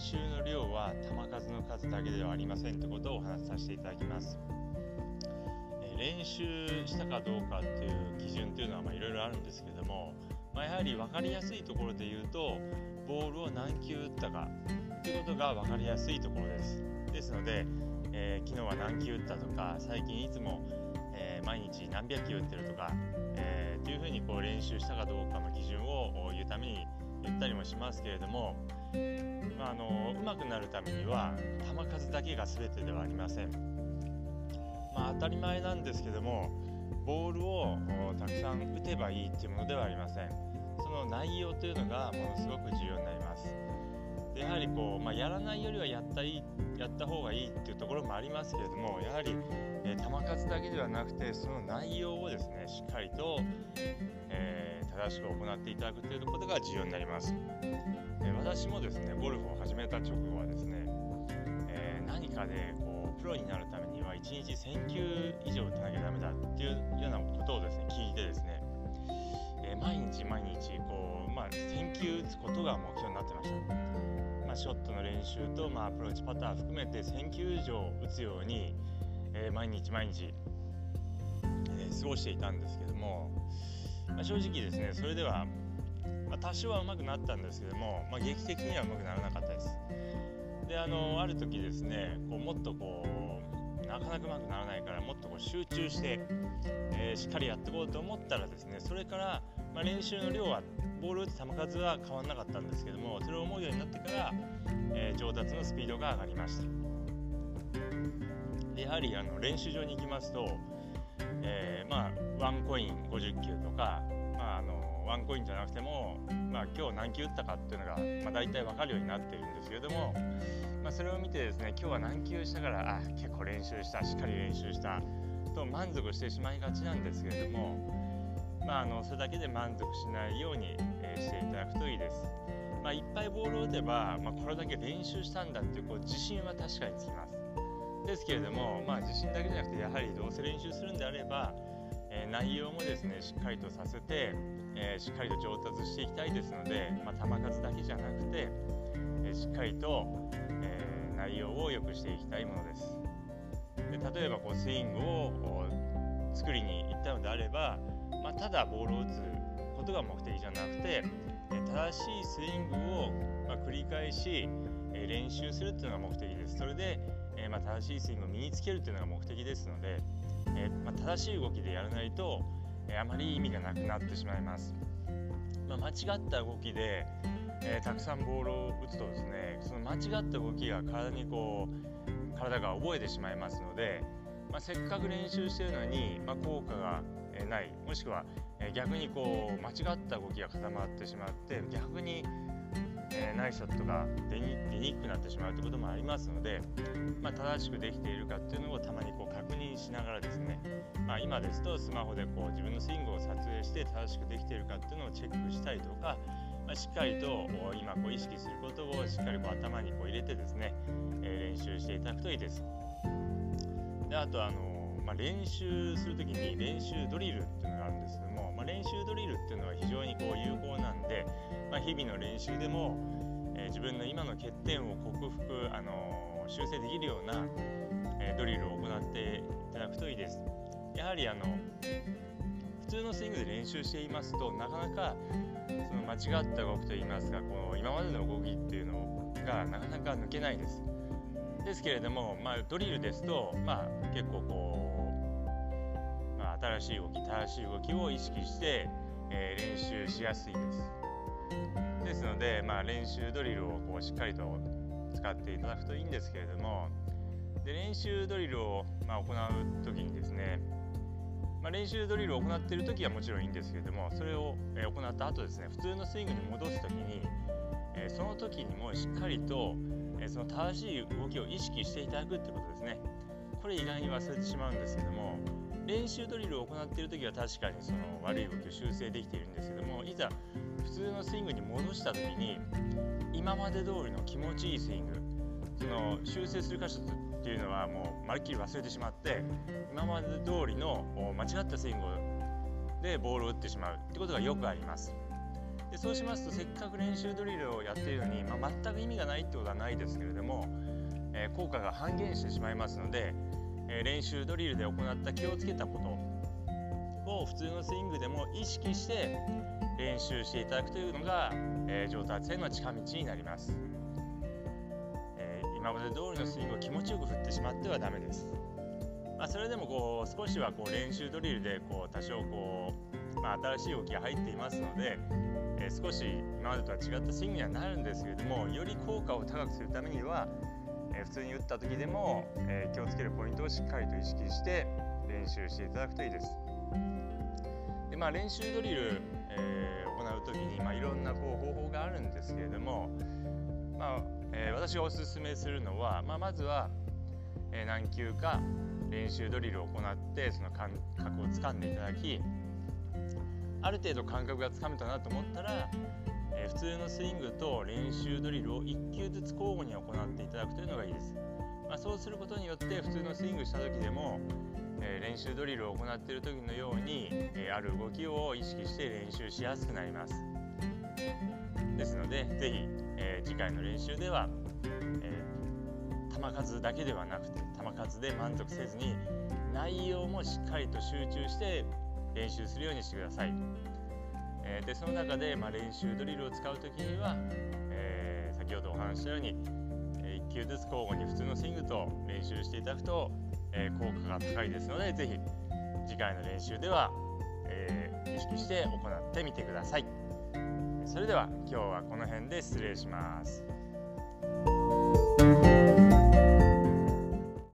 練習の量は球数の数だけではありませんということをお話しさせていただきます。え練習したかどうかっていう基準っていうのはまあいろいろあるんですけども、まあ、やはり分かりやすいところで言うとボールを何球打ったかっていうことが分かりやすいところです。ですので、えー、昨日は何球打ったとか最近いつも、えー、毎日何百球打ってるとか、えー、というふうにこう練習したかどうかの基準を言うために言ったりもしますけれども、あ、あの上手くなるためには球数だけが全てではありません、まあ、当たり前なんですけどもボールをたくさん打てばいいっていうものではありません。その内容というのがものすごく重要になります。でやはりこう、まあ、やらないよりはやったいいやった方がいいっていうところもありますけれどもやはり、えー、球数だけではなくてその内容をですねしっかりと、えー、正しく行っていただくということが重要になります、え、私もですねゴルフを始めた直後はですね、え何かでこうプロになるためには1日1000球以上打たなきゃダメだっていうようなことをですね聞いてですね、え毎日毎日こう、まあ、1000球打つことが目標になってました。まあ、ショットの練習と、まあ、アプローチパターン含めて1000球以上打つように、えー、毎日毎日、え、過ごしていたんですけども、まあ、正直ですねそれでは、まあ、多少は上手くなったんですけども、まあ、劇的には上手くならなかったです。であのある時ですねこうもっとこうなかなか上手くならないからもっとこう集中して、えー、しっかりやっていこうと思ったらですねそれから、まあ、練習の量はボール打つ球数は変わらなかったんですけどもそれを思うようになってから、えー、上達のスピードが上がりましたでやはりあの練習場に行きますと、えー、まあワンコイン50球とか、まあ、あのワンコインじゃなくても、まあ、今日何球打ったかっていうのが、まあ、大体分かるようになっているんですけれども、まあ、それを見てですね今日は何球したからあ結構練習したしっかり練習したと満足してしまいがちなんですけれどもまあ、あのそれだけで満足しないように、えー、していただくといいです。まあ、いっぱいボールを打てば、まあ、これだけ練習したんだっていうこう自信は確かにつきます。ですけれども、まあ、自信だけじゃなくてやはりどうせ練習するんであれば、えー、内容もですねしっかりとさせて、えー、しっかりと上達していきたいですので、まあ、球数だけじゃなくて、えー、しっかりと、え内容を良くしていきたいものです。で例えばこうスイングを作りに行ったのであれば、まあ、ただボールを打つことが目的じゃなくてえ正しいスイングを、ま繰り返しえ練習するっていうのが目的ですそれで、えま正しいスイングを身につけるっていうのが目的ですので、えま正しい動きでやらないと、えあまり意味がなくなってしまいます、まあ、間違った動きで、えたくさんボールを打つとですねその間違った動きが体にこう体が覚えてしまいますので、まあ、せっかく練習してるのに、ま、効果がない。もしくは逆にこう間違った動きが固まってしまって逆に、えー、ナイスショットが出に出にくくなってしまうということもありますので、まあ、正しくできているかっていうのをたまにこう確認しながらですね、まあ、今ですとスマホでこう自分のスイングを撮影して正しくできているかっていうのをチェックしたりとか、まあ、しっかりと今こう意識することをしっかりこう頭にこう入れてですね、えー、練習していただくといいです。であとあのまあ、練習する時に練習ドリルっていうのがあるんですけども、まあ、練習ドリルっていうのは非常にこう有効なんで、まあ、日々の練習でも、えー、自分の今の欠点を克服、あのー、修正できるような、えー、ドリルを行っていただくといいです。やはりあの普通のスイングで練習していますとなかなかその間違った動きといいますかこの今までの動きっていうのがなかなか抜けないです。ですけれども、まあ、ドリルですと、まあ、結構こう新しい動き正しい動きを意識して、えー、練習しやすいです。ですので、まあ、練習ドリルをこうしっかりと使っていただくといいんですけれどもで練習ドリルを、まあ、行う時にですね、まあ、練習ドリルを行っている時はもちろんいいんですけれどもそれを、えー、行った後ですね普通のスイングに戻す時に、えー、その時にもしっかりと、え、その正しい動きを意識していただくってことですね。これ意外に忘れてしまうんですけども練習ドリルを行っている時は確かにその悪い動きを修正できているんですけどもいざ普通のスイングに戻した時に今まで通りの気持ちいいスイングその修正する箇所っていうのはもうまるっきり忘れてしまって今まで通りの間違ったスイングでボールを打ってしまうってことがよくあります。でそうしますとせっかく練習ドリルをやっているのに、まあ、全く意味がないってことはないですけれども、えー、効果が半減してしまいますので、え、練習ドリルで行った気をつけたことを普通のスイングでも意識して練習していただくというのが、え、上達への近道になります、え今まで通りのスイングを気持ちよく振ってしまってはダメです、まあ、それでもこう少しはこう練習ドリルでこう多少こう、まあ、新しい動きが入っていますのでえ、少し今までとは違ったスイングにはなるんですけれどもより効果を高くするためには、えー、普通に打った時でも、えー、気をつけるポイントをしっかりと意識して練習していただくといいです。でまあ、練習ドリル、えー、行う時に、まあ、いろんなこう方法があるんですけれども、まあえー、私がおすすめするのは、まあ、まずは、えー、何球か練習ドリルを行ってその感覚をつかんでいただきある程度感覚がつかめたなと思ったら、通のスイングと練習ドリルを1球ずつ交互に行っていただくというのがいいです、まあ、そうすることによって普通のスイングした時でも、えー、練習ドリルを行っている時のように、えー、ある動きを意識して練習しやすくなりますですので是非、え次回の練習では、え球数だけではなくて球数で満足せずに内容もしっかりと集中して練習するようにしてください。えー、でその中で、まあ、練習ドリルを使う時には、えー、先ほどお話したように、え1球ずつ交互に普通のスイングと練習していただくと、え効果が高いですので是非次回の練習では、え意識して行ってみてください。それでは今日はこの辺で失礼します。